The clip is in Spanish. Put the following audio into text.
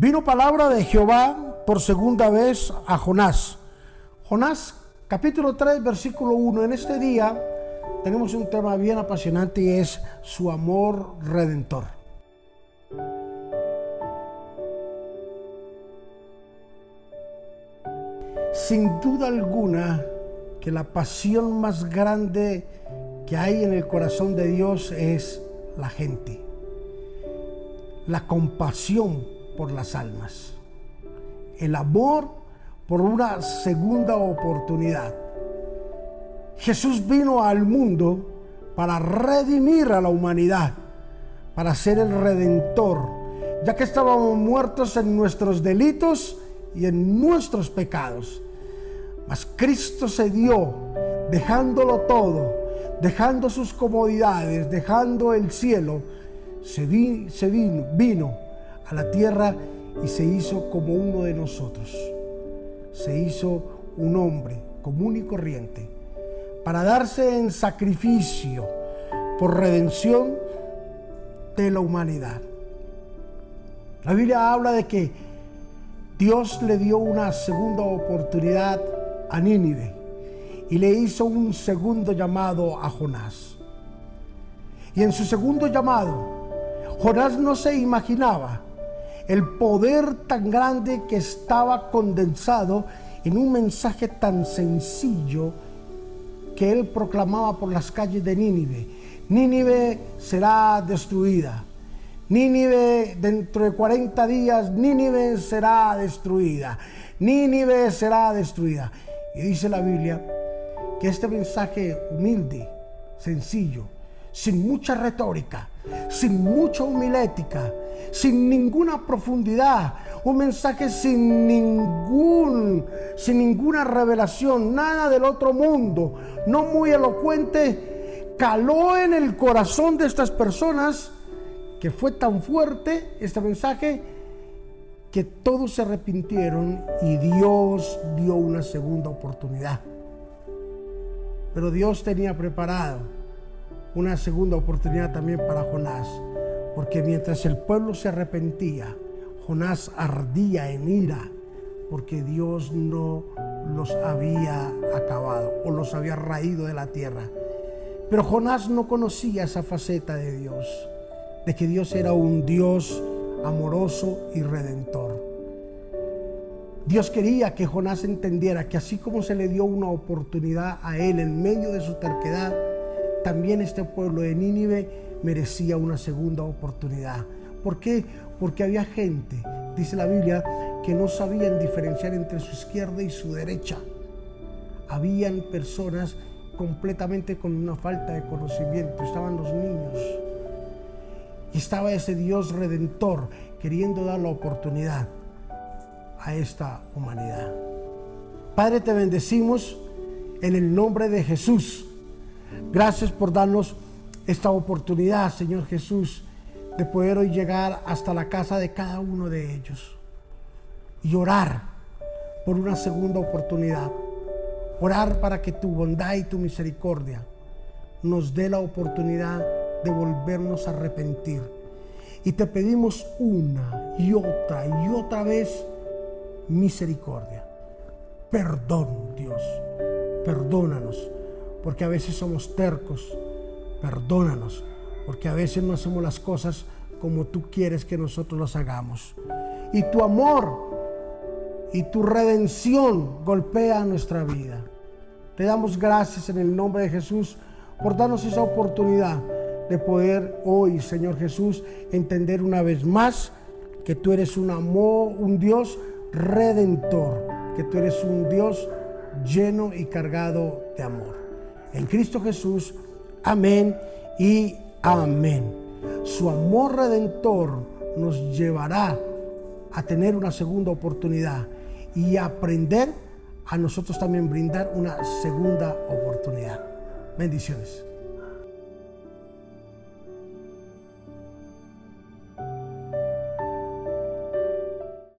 Vino palabra de Jehová por segunda vez a Jonás. Jonás capítulo 3 versículo 1. En este día tenemos un tema bien apasionante y es su amor redentor. Sin duda alguna que la pasión más grande que hay en el corazón de Dios es la gente. La compasión por las almas. El amor por una segunda oportunidad. Jesús vino al mundo para redimir a la humanidad, para ser el redentor, ya que estábamos muertos en nuestros delitos y en nuestros pecados. Mas Cristo se dio, dejándolo todo, dejando sus comodidades, dejando el cielo, se, vino, vino a la tierra y se hizo como uno de nosotros. Se hizo un hombre común y corriente para darse en sacrificio por redención de la humanidad. La Biblia habla de que Dios le dio una segunda oportunidad a Nínive y le hizo un segundo llamado a Jonás. Y en su segundo llamado, Jonás no se imaginaba el poder tan grande que estaba condensado en un mensaje tan sencillo que él proclamaba por las calles de Nínive. Nínive será destruida. Nínive dentro de 40 días, Nínive será destruida. Nínive será destruida. Y dice la Biblia que este mensaje humilde, sencillo, sin mucha retórica, sin mucha humilética, sin ninguna profundidad, un mensaje sin ningún, sin ninguna revelación, nada del otro mundo, no muy elocuente, caló en el corazón de estas personas que fue tan fuerte este mensaje que todos se arrepintieron y Dios dio una segunda oportunidad. Pero Dios tenía preparado una segunda oportunidad también para Jonás, porque mientras el pueblo se arrepentía, Jonás ardía en ira, porque Dios no los había acabado o los había raído de la tierra. Pero Jonás no conocía esa faceta de Dios, de que Dios era un Dios amoroso y redentor. Dios quería que Jonás entendiera que así como se le dio una oportunidad a él en medio de su terquedad, también este pueblo de Nínive merecía una segunda oportunidad. ¿Por qué? Porque había gente, dice la Biblia, que no sabían diferenciar entre su izquierda y su derecha. Habían personas completamente con una falta de conocimiento. Estaban los niños. Y estaba ese Dios redentor queriendo dar la oportunidad a esta humanidad. Padre, te bendecimos en el nombre de Jesús. Gracias por darnos esta oportunidad, Señor Jesús, de poder hoy llegar hasta la casa de cada uno de ellos y orar por una segunda oportunidad. Orar para que tu bondad y tu misericordia nos dé la oportunidad de volvernos a arrepentir. Y te pedimos una y otra y otra vez misericordia. Perdón, Dios. Perdónanos, porque a veces somos tercos. Perdónanos, porque a veces no hacemos las cosas como tú quieres que nosotros las hagamos. Y tu amor y tu redención golpea nuestra vida. Te damos gracias en el nombre de Jesús por darnos esa oportunidad de poder hoy, Señor Jesús, entender una vez más que tú eres un amor, un Dios redentor, que tú eres un Dios lleno y cargado de amor. En Cristo Jesús, amén y amén. Su amor redentor nos llevará a tener una segunda oportunidad y aprender a nosotros también brindar una segunda oportunidad. Bendiciones.